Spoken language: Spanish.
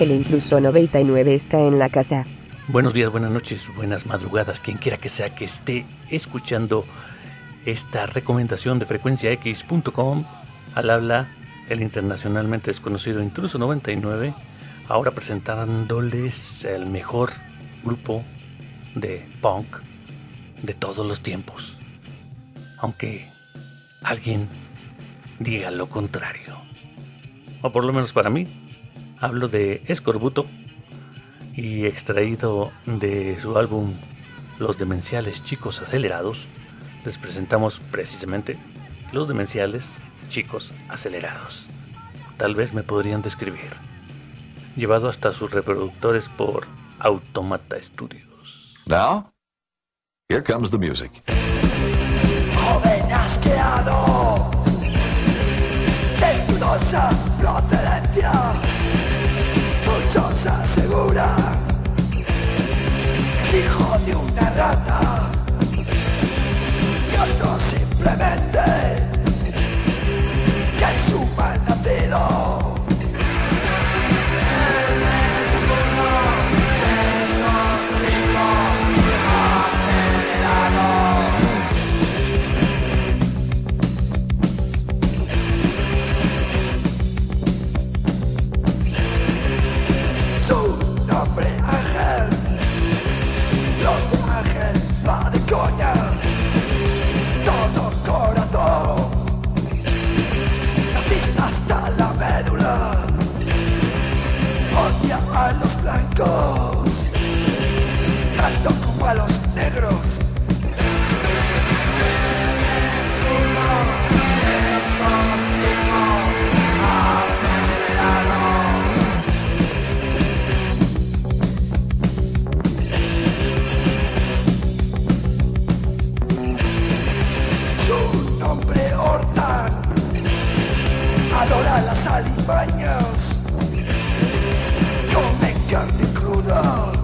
El intruso 99 está en la casa. Buenos días, buenas noches, buenas madrugadas, quien quiera que sea que esté escuchando esta recomendación de frecuenciax.com al habla el internacionalmente desconocido Intruso 99, ahora presentándoles el mejor grupo de punk de todos los tiempos. Aunque alguien diga lo contrario. O por lo menos para mí, hablo de Escorbuto y extraído de su álbum Los Demenciales Chicos Acelerados, les presentamos precisamente Los Demenciales Chicos Acelerados. Tal vez me podrían describir. Llevado hasta sus reproductores por Automata Studios. Now, here comes the music. Joven asqueado de dudosa procedencia hijo una rata adora las alimañas. Come carne cruda